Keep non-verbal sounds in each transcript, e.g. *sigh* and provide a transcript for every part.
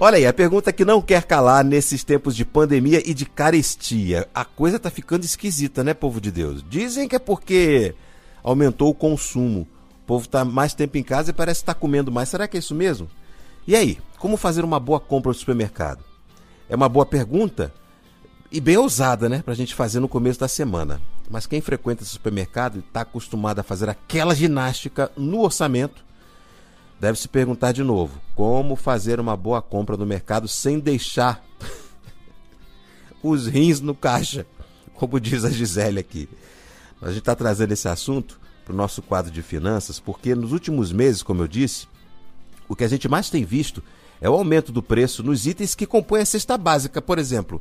Olha aí, a pergunta que não quer calar nesses tempos de pandemia e de carestia. A coisa tá ficando esquisita, né, povo de Deus? Dizem que é porque aumentou o consumo. O povo tá mais tempo em casa e parece estar tá comendo mais. Será que é isso mesmo? E aí, como fazer uma boa compra no supermercado? É uma boa pergunta e bem ousada, né, pra gente fazer no começo da semana. Mas quem frequenta esse supermercado e está acostumado a fazer aquela ginástica no orçamento, deve se perguntar de novo: como fazer uma boa compra no mercado sem deixar *laughs* os rins no caixa, como diz a Gisele aqui. A gente está trazendo esse assunto para o nosso quadro de finanças, porque nos últimos meses, como eu disse, o que a gente mais tem visto é o aumento do preço nos itens que compõem a cesta básica, por exemplo,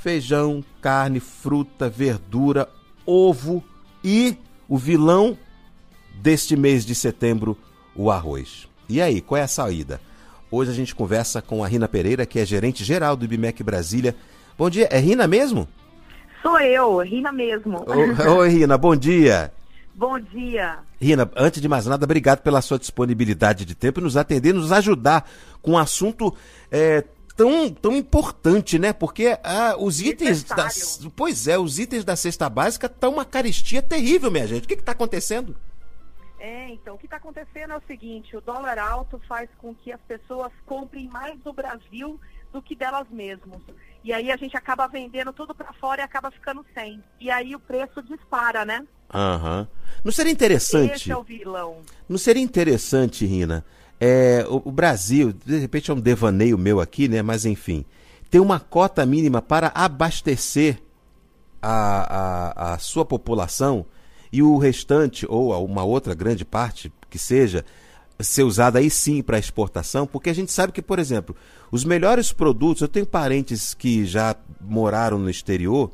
feijão, carne, fruta, verdura, ovo e o vilão deste mês de setembro, o arroz. E aí, qual é a saída? Hoje a gente conversa com a Rina Pereira, que é gerente geral do IBMEC Brasília. Bom dia, é Rina mesmo? Sou eu, Rina mesmo. Oi, Rina, bom dia. Bom dia. Rina, antes de mais nada, obrigado pela sua disponibilidade de tempo e nos atender, nos ajudar com um assunto é, tão, tão importante, né? Porque ah, os itens da, pois é, os itens da cesta básica estão uma caristia terrível, minha gente. O que está acontecendo? É, então, o que está acontecendo é o seguinte, o dólar alto faz com que as pessoas comprem mais do Brasil do que delas mesmas. E aí a gente acaba vendendo tudo para fora e acaba ficando sem. E aí o preço dispara, né? Aham. Uhum. Não seria interessante... Esse é o vilão. Não seria interessante, Rina, é, o, o Brasil, de repente é um devaneio meu aqui, né? Mas enfim, tem uma cota mínima para abastecer a, a, a sua população e o restante, ou uma outra grande parte que seja, ser usada aí sim para exportação, porque a gente sabe que, por exemplo, os melhores produtos, eu tenho parentes que já moraram no exterior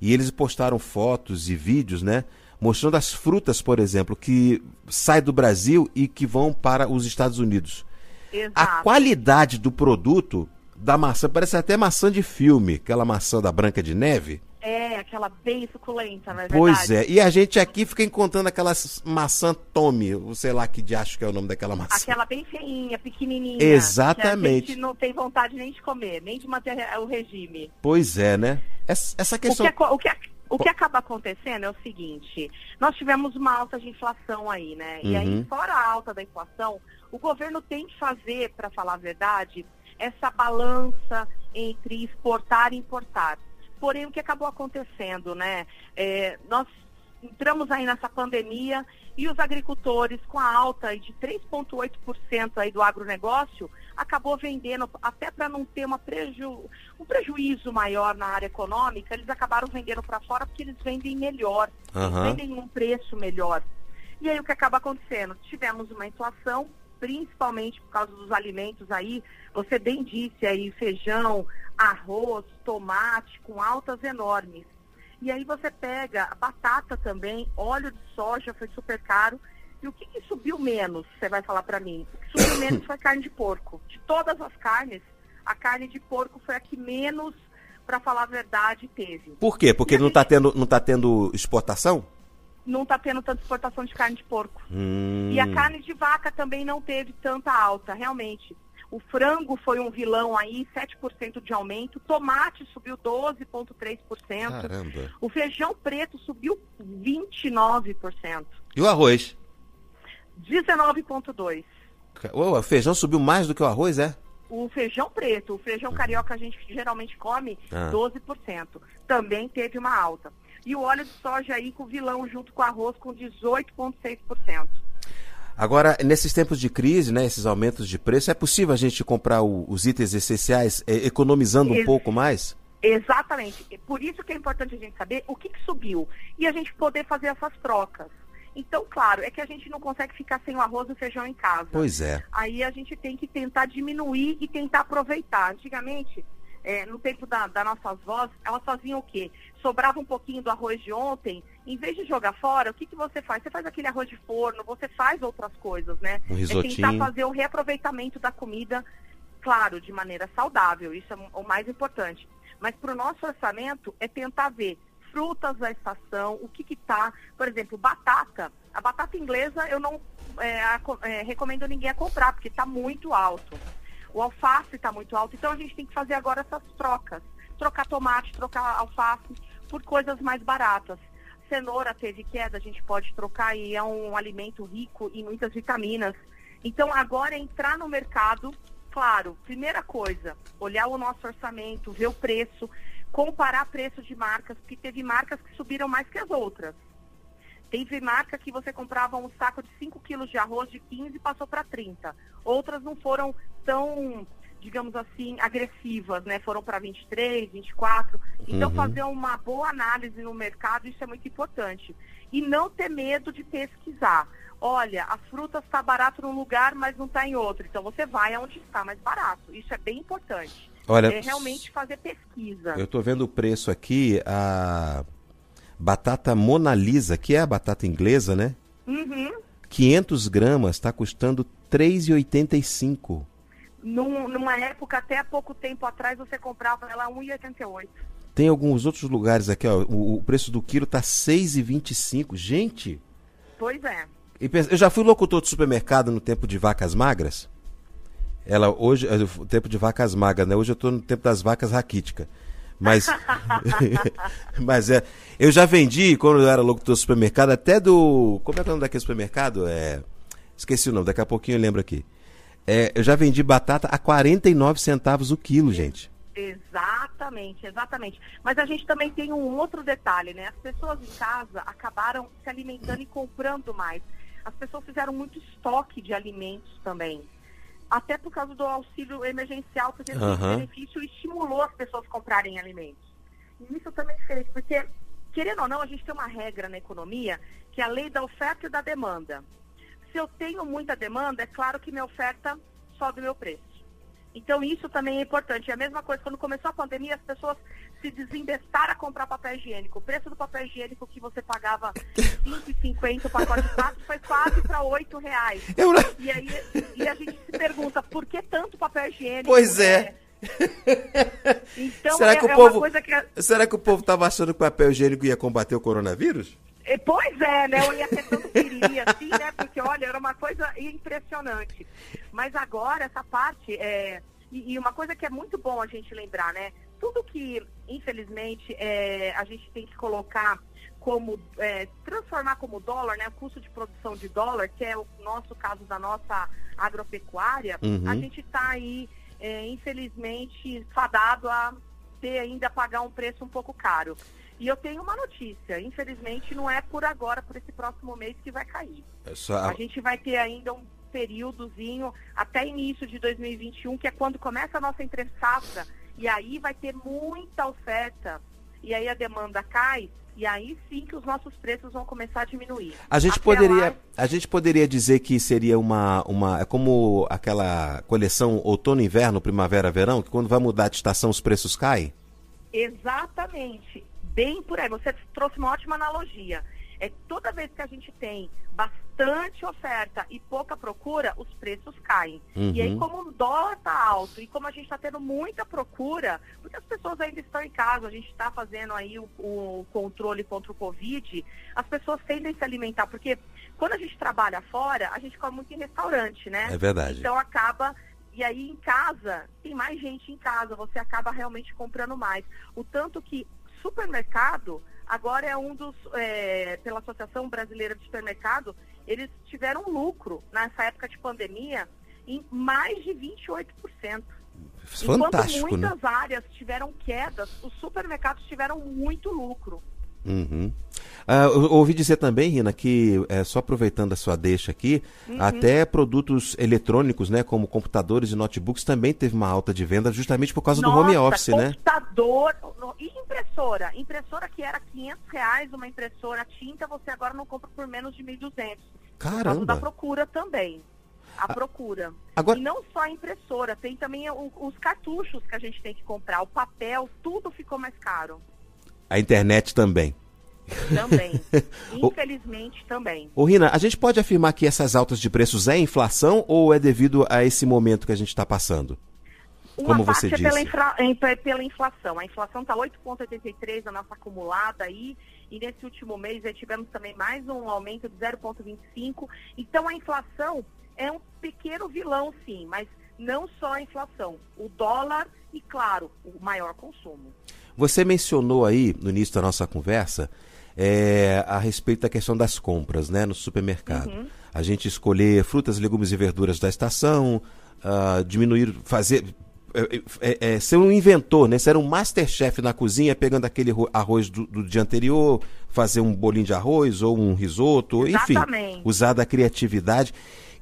e eles postaram fotos e vídeos, né? Mostrando as frutas, por exemplo, que saem do Brasil e que vão para os Estados Unidos. Exato. A qualidade do produto da maçã parece até maçã de filme, aquela maçã da Branca de Neve. É, aquela bem suculenta, não é Pois é, e a gente aqui fica encontrando aquelas maçã Tommy, sei lá que de acho que é o nome daquela maçã. Aquela bem feinha, pequenininha. Exatamente. Que a gente não tem vontade nem de comer, nem de manter o regime. Pois é, né? Essa questão... O que, o que, o que acaba acontecendo é o seguinte, nós tivemos uma alta de inflação aí, né? E aí, uhum. fora a alta da inflação, o governo tem que fazer, para falar a verdade, essa balança entre exportar e importar. Porém, o que acabou acontecendo, né? É, nós entramos aí nessa pandemia e os agricultores, com a alta de 3,8% aí do agronegócio, acabou vendendo, até para não ter uma preju, um prejuízo maior na área econômica, eles acabaram vendendo para fora porque eles vendem melhor, uhum. vendem um preço melhor. E aí o que acaba acontecendo? Tivemos uma inflação, principalmente por causa dos alimentos aí, você bem disse aí, feijão, arroz, tomate, com altas enormes. E aí você pega a batata também, óleo de soja foi super caro. E o que, que subiu menos, você vai falar para mim? O que subiu menos foi carne de porco. De todas as carnes, a carne de porco foi a que menos, para falar a verdade, teve. Por quê? Porque não está tendo, não tá tendo exportação? Não está tendo tanta exportação de carne de porco. Hum. E a carne de vaca também não teve tanta alta, realmente. O frango foi um vilão aí, 7% de aumento. Tomate subiu 12,3%. Caramba. O feijão preto subiu 29%. E o arroz? 19,2%. O feijão subiu mais do que o arroz, é? O feijão preto, o feijão carioca a gente geralmente come ah. 12%. Também teve uma alta. E o óleo de soja aí com vilão junto com o arroz com 18,6%. Agora, nesses tempos de crise, né, esses aumentos de preço, é possível a gente comprar o, os itens essenciais é, economizando um Ex pouco mais? Exatamente. Por isso que é importante a gente saber o que, que subiu e a gente poder fazer essas trocas. Então, claro, é que a gente não consegue ficar sem o arroz e o feijão em casa. Pois é. Aí a gente tem que tentar diminuir e tentar aproveitar. Antigamente, é, no tempo da, da nossas avós, elas faziam o quê? Sobrava um pouquinho do arroz de ontem, em vez de jogar fora, o que, que você faz? Você faz aquele arroz de forno, você faz outras coisas, né? Um risotinho. É tentar fazer o reaproveitamento da comida, claro, de maneira saudável, isso é o mais importante. Mas para o nosso orçamento é tentar ver frutas da estação, o que está, por exemplo, batata. A batata inglesa eu não é, é, recomendo ninguém a comprar, porque está muito alto. O alface está muito alto, então a gente tem que fazer agora essas trocas. Trocar tomate, trocar alface por coisas mais baratas. Cenoura teve queda, a gente pode trocar e é um alimento rico em muitas vitaminas. Então agora é entrar no mercado, claro, primeira coisa, olhar o nosso orçamento, ver o preço, comparar preço de marcas, porque teve marcas que subiram mais que as outras. Teve marca que você comprava um saco de 5 quilos de arroz de 15 e passou para 30. Outras não foram tão, digamos assim, agressivas, né? Foram para 23, 24. Então, uhum. fazer uma boa análise no mercado, isso é muito importante. E não ter medo de pesquisar. Olha, a fruta está barato num lugar, mas não está em outro. Então, você vai aonde está mais barato. Isso é bem importante. Olha, é realmente fazer pesquisa. Eu estou vendo o preço aqui, a batata Mona Lisa, que é a batata inglesa, né? Uhum. 500 gramas está custando R$ 3,85. Num, numa época, até há pouco tempo atrás, você comprava ela a 1,88. Tem alguns outros lugares aqui, ó, o, o preço do quilo tá 6,25. Gente! Pois é. Eu já fui locutor de supermercado no tempo de vacas magras. Ela hoje, é o tempo de vacas magras, né? Hoje eu estou no tempo das vacas raquíticas. Mas, *laughs* mas é, eu já vendi, quando eu era locutor do supermercado, até do. Como é que é o nome daquele supermercado? É, esqueci o nome, daqui a pouquinho eu lembro aqui. É, eu já vendi batata a 49 centavos o quilo, gente. Exatamente, exatamente. Mas a gente também tem um outro detalhe, né? As pessoas em casa acabaram se alimentando e comprando mais. As pessoas fizeram muito estoque de alimentos também até por causa do auxílio emergencial, porque esse uhum. benefício estimulou as pessoas a comprarem alimentos. E isso também fez, porque, querendo ou não, a gente tem uma regra na economia, que é a lei da oferta e da demanda. Se eu tenho muita demanda, é claro que minha oferta sobe o meu preço. Então, isso também é importante. É a mesma coisa, quando começou a pandemia, as pessoas se desembestaram a comprar papel higiênico. O preço do papel higiênico que você pagava R$ 5,50 o pacote de quatro foi quase para R$ reais. Eu... E aí e a gente se pergunta, por que tanto papel higiênico? Pois é. é. *laughs* Então, será, é, que o é povo, será que o povo estava achando que o papel higiênico ia combater o coronavírus? Pois é, né? Eu ia ter tanto queria, assim, né? Porque, olha, era uma coisa impressionante. Mas agora, essa parte, é... e, e uma coisa que é muito bom a gente lembrar, né? Tudo que, infelizmente, é, a gente tem que colocar como, é, transformar como dólar, né? O custo de produção de dólar, que é o nosso caso da nossa agropecuária, uhum. a gente está aí, é, infelizmente, fadado a ter ainda pagar um preço um pouco caro. E eu tenho uma notícia, infelizmente não é por agora, por esse próximo mês que vai cair. É só... A gente vai ter ainda um períodozinho até início de 2021, que é quando começa a nossa entre safra, e aí vai ter muita oferta, e aí a demanda cai, e aí sim que os nossos preços vão começar a diminuir. A gente poderia, lá... a gente poderia dizer que seria uma, uma é como aquela coleção outono, inverno, primavera, verão, que quando vai mudar de estação os preços caem? Exatamente bem por aí. Você trouxe uma ótima analogia. É toda vez que a gente tem bastante oferta e pouca procura, os preços caem. Uhum. E aí, uhum. como o dólar está alto e como a gente está tendo muita procura, porque as pessoas ainda estão em casa, a gente está fazendo aí o, o, controle contra o Covid, as pessoas tendem a se alimentar, porque quando a gente trabalha fora, a gente come muito em restaurante, né? É verdade. Então acaba e aí em casa, tem mais gente em casa, você acaba realmente comprando mais. O tanto que supermercado agora é um dos, é, pela Associação Brasileira de Supermercado, eles tiveram lucro nessa época de pandemia em mais de 28%. Fantástico, Enquanto né? muitas né? áreas tiveram quedas, os supermercados tiveram muito lucro. Uhum. Uh, eu ouvi dizer também, Rina, que é, só aproveitando a sua deixa aqui, uhum. até produtos eletrônicos, né, como computadores e notebooks, também teve uma alta de venda justamente por causa Nossa, do home office, né? Computador e impressora. Impressora que era 500 reais, uma impressora tinta, você agora não compra por menos de 1.200. Caramba! Por causa da procura também. A ah, procura. Agora... E não só a impressora, tem também o, os cartuchos que a gente tem que comprar, o papel, tudo ficou mais caro. A internet também. Também. *laughs* Infelizmente, também. Ô, Rina, a gente pode afirmar que essas altas de preços é inflação ou é devido a esse momento que a gente está passando? Uma Como você disse. É pela, infra... pela inflação. A inflação está 8,83 a nossa acumulada aí. E nesse último mês tivemos também mais um aumento de 0,25. Então a inflação é um pequeno vilão, sim, mas não só a inflação, o dólar e, claro, o maior consumo. Você mencionou aí, no início da nossa conversa, é, a respeito da questão das compras né, no supermercado. Uhum. A gente escolher frutas, legumes e verduras da estação, uh, diminuir, fazer. É, é, é, ser um inventor, né? Ser um masterchef na cozinha, pegando aquele arroz do, do, dia anterior, fazer um bolinho de arroz ou um risoto, Exatamente. enfim, usar da criatividade.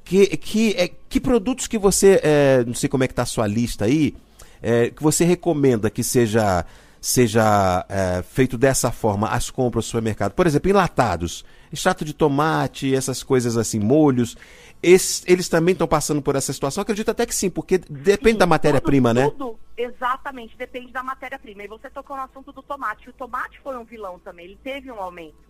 Que, que, é, que produtos que você, é, não sei como é que está a sua lista aí, é, que você recomenda que seja seja é, feito dessa forma as compras no supermercado. Por exemplo, enlatados, extrato de tomate, essas coisas assim, molhos. Esses, eles também estão passando por essa situação? Acredito até que sim, porque depende sim, da matéria-prima, né? Tudo, exatamente, depende da matéria-prima. E você tocou no assunto do tomate. O tomate foi um vilão também, ele teve um aumento.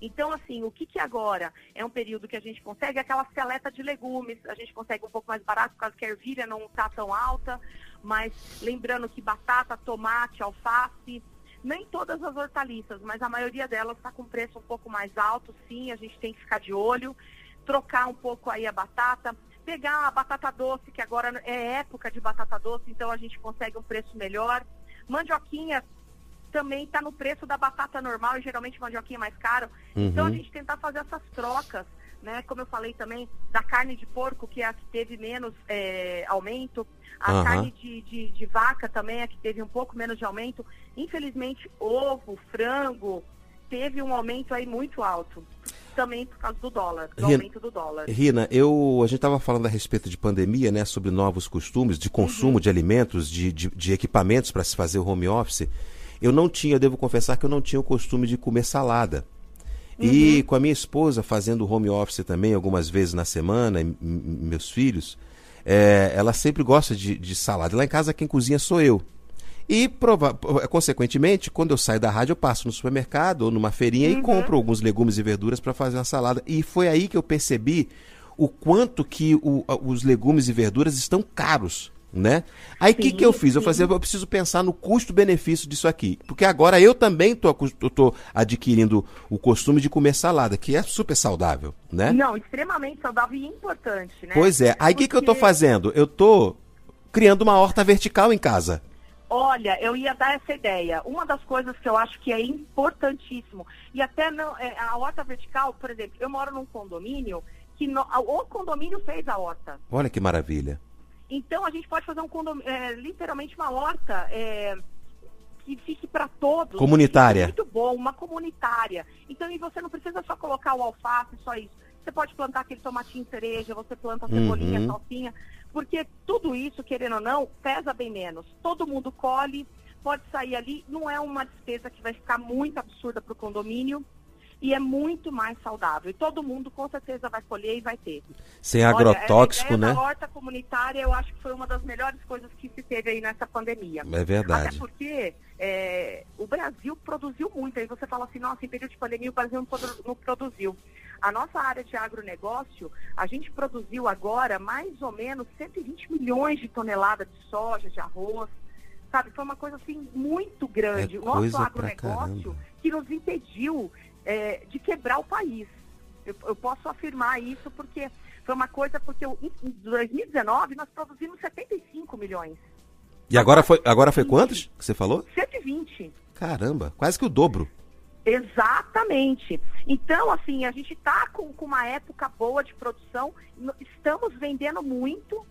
Então, assim, o que, que agora é um período que a gente consegue? Aquela seleta de legumes, a gente consegue um pouco mais barato, por causa que a ervilha não está tão alta, mas lembrando que batata, tomate, alface, nem todas as hortaliças, mas a maioria delas está com preço um pouco mais alto, sim, a gente tem que ficar de olho, trocar um pouco aí a batata, pegar a batata doce, que agora é época de batata doce, então a gente consegue um preço melhor. Mandioquinha também está no preço da batata normal e geralmente mandioquinha é mais caro. Uhum. Então a gente tentar fazer essas trocas, né? Como eu falei também, da carne de porco, que é a que teve menos é, aumento, a uhum. carne de, de, de, vaca também é a que teve um pouco menos de aumento. Infelizmente, ovo, frango, teve um aumento aí muito alto. Também por causa do dólar, do Rina, aumento do dólar. Rina, eu, a gente estava falando a respeito de pandemia, né? Sobre novos costumes de consumo uhum. de alimentos, de, de, de equipamentos para se fazer o home office. Eu não tinha, devo confessar que eu não tinha o costume de comer salada. Uhum. E com a minha esposa fazendo home office também, algumas vezes na semana, meus filhos, é, ela sempre gosta de, de salada. Lá em casa quem cozinha sou eu. E, prova consequentemente, quando eu saio da rádio, eu passo no supermercado ou numa feirinha uhum. e compro alguns legumes e verduras para fazer uma salada. E foi aí que eu percebi o quanto que o, os legumes e verduras estão caros né? Aí o que, que eu fiz? Eu falei, eu preciso pensar no custo-benefício disso aqui. Porque agora eu também tô, tô adquirindo o costume de comer salada, que é super saudável, né? Não, extremamente saudável e importante, né? Pois é. Aí o Porque... que, que eu tô fazendo? Eu tô criando uma horta vertical em casa. Olha, eu ia dar essa ideia. Uma das coisas que eu acho que é importantíssimo, e até não, é, a horta vertical, por exemplo, eu moro num condomínio que no, o condomínio fez a horta. Olha que maravilha. Então a gente pode fazer um condomínio, é, literalmente uma horta é, que fique para todos. Comunitária. Muito bom, uma comunitária. Então e você não precisa só colocar o alface, só isso. Você pode plantar aquele tomatinho cereja, você planta a cebolinha, uhum. salsinha, porque tudo isso, querendo ou não, pesa bem menos. Todo mundo colhe, pode sair ali, não é uma despesa que vai ficar muito absurda para o condomínio e é muito mais saudável. E todo mundo com certeza vai colher e vai ter. Sem agrotóxico, Olha, a né? A horta comunitária eu acho que foi uma das melhores coisas que se teve aí nessa pandemia. É verdade. Até porque é, o Brasil produziu muito. Aí você fala assim, nossa, em período de pandemia o Brasil não produziu. A nossa área de agronegócio, a gente produziu agora mais ou menos 120 milhões de toneladas de soja, de arroz, sabe? Foi uma coisa assim muito grande. É o nosso agronegócio que nos impediu é, de quebrar o país. Eu, eu, posso afirmar isso porque foi uma coisa, porque eu, em 2019 nós produzimos 75 milhões. E agora foi, agora foi quantos que você falou? 120. Caramba, quase que o dobro. Exatamente. Então, assim, a gente está com, com uma época boa de produção, estamos vendendo muito,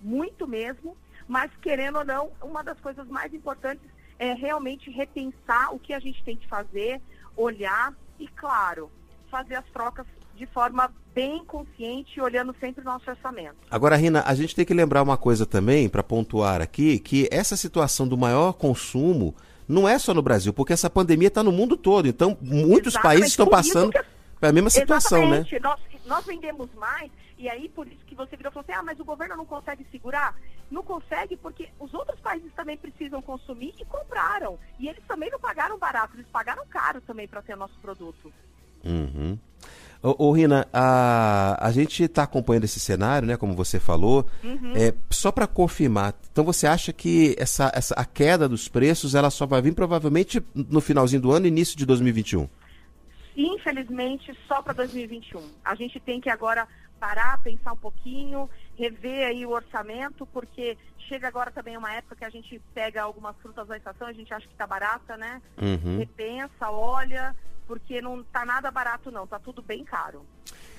muito mesmo, mas querendo ou não, uma das coisas mais importantes é realmente repensar o que a gente tem que fazer, olhar e, claro, fazer as trocas de forma bem consciente, olhando sempre o nosso orçamento. Agora, Rina, a gente tem que lembrar uma coisa também, para pontuar aqui, que essa situação do maior consumo não é só no Brasil, porque essa pandemia está no mundo todo. Então, muitos Exatamente. países estão passando pela mesma situação, né? Exatamente. né? Nós, nós vendemos mais e aí, por isso que você virou e falou assim, ah, mas o governo não consegue segurar. Não consegue porque os outros países também precisam consumir e compraram. E eles também não pagaram barato, eles pagaram caro também para ter o nosso produto. Uhum. Ô, ô, Rina, a, a gente está acompanhando esse cenário, né, como você falou. Uhum. É, só para confirmar, então você acha que essa, essa, a queda dos preços ela só vai vir provavelmente no finalzinho do ano início de 2021? Infelizmente, só para 2021. A gente tem que agora parar, pensar um pouquinho rever aí o orçamento, porque chega agora também uma época que a gente pega algumas frutas da estação, a gente acha que está barata, né? Uhum. Repensa, olha, porque não está nada barato não, está tudo bem caro.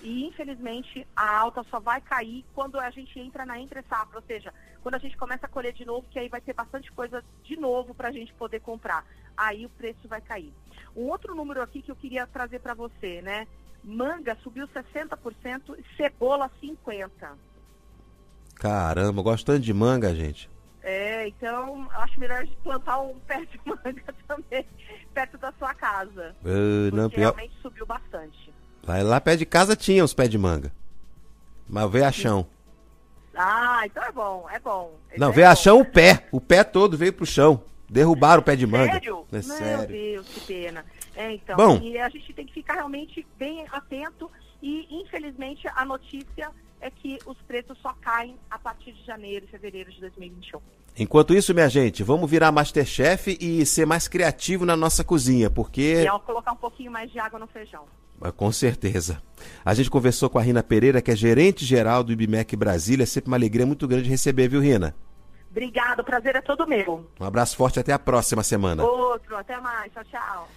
E infelizmente a alta só vai cair quando a gente entra na entre safra, ou seja, quando a gente começa a colher de novo, que aí vai ter bastante coisa de novo para a gente poder comprar. Aí o preço vai cair. Um outro número aqui que eu queria trazer para você, né? Manga subiu 60% e cebola 50%. Caramba, gostando de manga, gente. É, então acho melhor plantar um pé de *laughs* manga também perto da sua casa. Uh, não, pior... realmente subiu bastante. Lá, lá perto de casa tinha os pés de manga. Mas veio a chão. Ah, então é bom, é bom. Não, é veio bom. a chão o pé. O pé todo veio pro chão. Derrubaram o pé de manga. Sério? É Meu sério. Deus, que pena. É, então, Bom. e a gente tem que ficar realmente bem atento e, infelizmente, a notícia é que os preços só caem a partir de janeiro, fevereiro de 2021. Enquanto isso, minha gente, vamos virar Masterchef e ser mais criativo na nossa cozinha, porque. E colocar um pouquinho mais de água no feijão. Com certeza. A gente conversou com a Rina Pereira, que é gerente geral do IBMEC Brasília. É sempre uma alegria muito grande receber, viu, Rina? Obrigado, o prazer é todo meu. Um abraço forte até a próxima semana. Outro, até mais. Tchau, tchau.